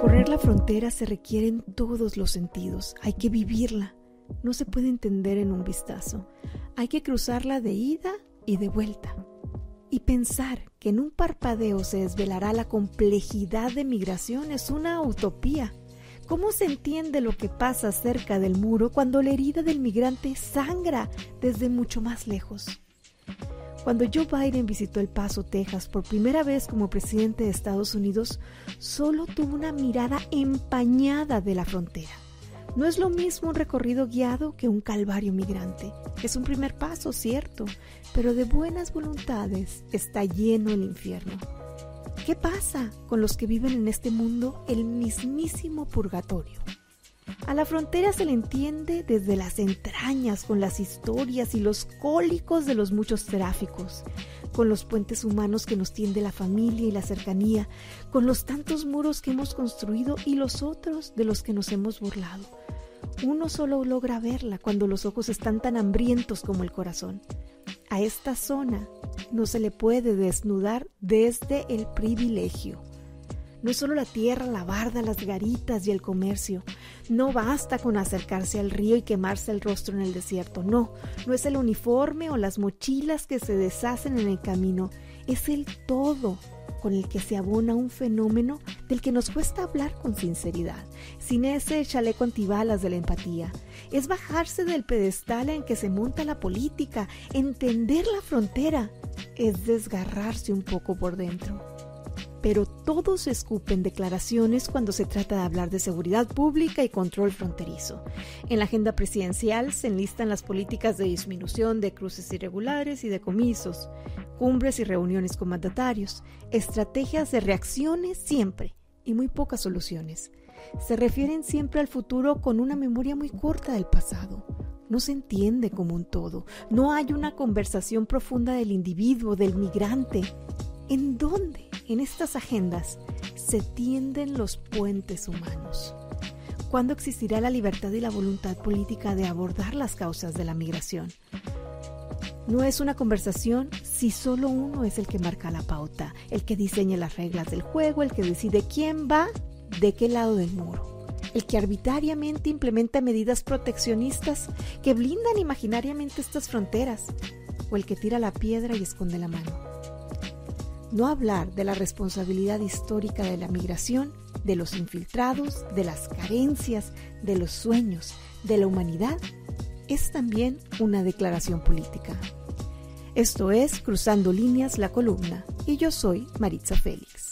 recorrer la frontera se requieren todos los sentidos. Hay que vivirla. No se puede entender en un vistazo. Hay que cruzarla de ida y de vuelta. Y pensar que en un parpadeo se desvelará la complejidad de migración es una utopía. ¿Cómo se entiende lo que pasa cerca del muro cuando la herida del migrante sangra desde mucho más lejos? Cuando Joe Biden visitó El Paso, Texas, por primera vez como presidente de Estados Unidos, solo tuvo una mirada empañada de la frontera. No es lo mismo un recorrido guiado que un calvario migrante. Es un primer paso, cierto, pero de buenas voluntades está lleno el infierno. ¿Qué pasa con los que viven en este mundo el mismísimo purgatorio? A la frontera se le entiende desde las entrañas con las historias y los cólicos de los muchos tráficos, con los puentes humanos que nos tiende la familia y la cercanía, con los tantos muros que hemos construido y los otros de los que nos hemos burlado. Uno solo logra verla cuando los ojos están tan hambrientos como el corazón. A esta zona no se le puede desnudar desde el privilegio. No es solo la tierra, la barda, las garitas y el comercio. No basta con acercarse al río y quemarse el rostro en el desierto. No, no es el uniforme o las mochilas que se deshacen en el camino. Es el todo con el que se abona un fenómeno del que nos cuesta hablar con sinceridad, sin ese chaleco antibalas de la empatía. Es bajarse del pedestal en que se monta la política, entender la frontera, es desgarrarse un poco por dentro pero todos escupen declaraciones cuando se trata de hablar de seguridad pública y control fronterizo. En la agenda presidencial se enlistan las políticas de disminución de cruces irregulares y decomisos, cumbres y reuniones con mandatarios, estrategias de reacciones siempre y muy pocas soluciones. Se refieren siempre al futuro con una memoria muy corta del pasado. No se entiende como un todo. No hay una conversación profunda del individuo, del migrante. ¿En dónde? En estas agendas se tienden los puentes humanos. ¿Cuándo existirá la libertad y la voluntad política de abordar las causas de la migración? No es una conversación si solo uno es el que marca la pauta, el que diseña las reglas del juego, el que decide quién va de qué lado del muro, el que arbitrariamente implementa medidas proteccionistas que blindan imaginariamente estas fronteras, o el que tira la piedra y esconde la mano no hablar de la responsabilidad histórica de la migración, de los infiltrados, de las carencias, de los sueños, de la humanidad, es también una declaración política. Esto es Cruzando Líneas, la columna, y yo soy Maritza Félix.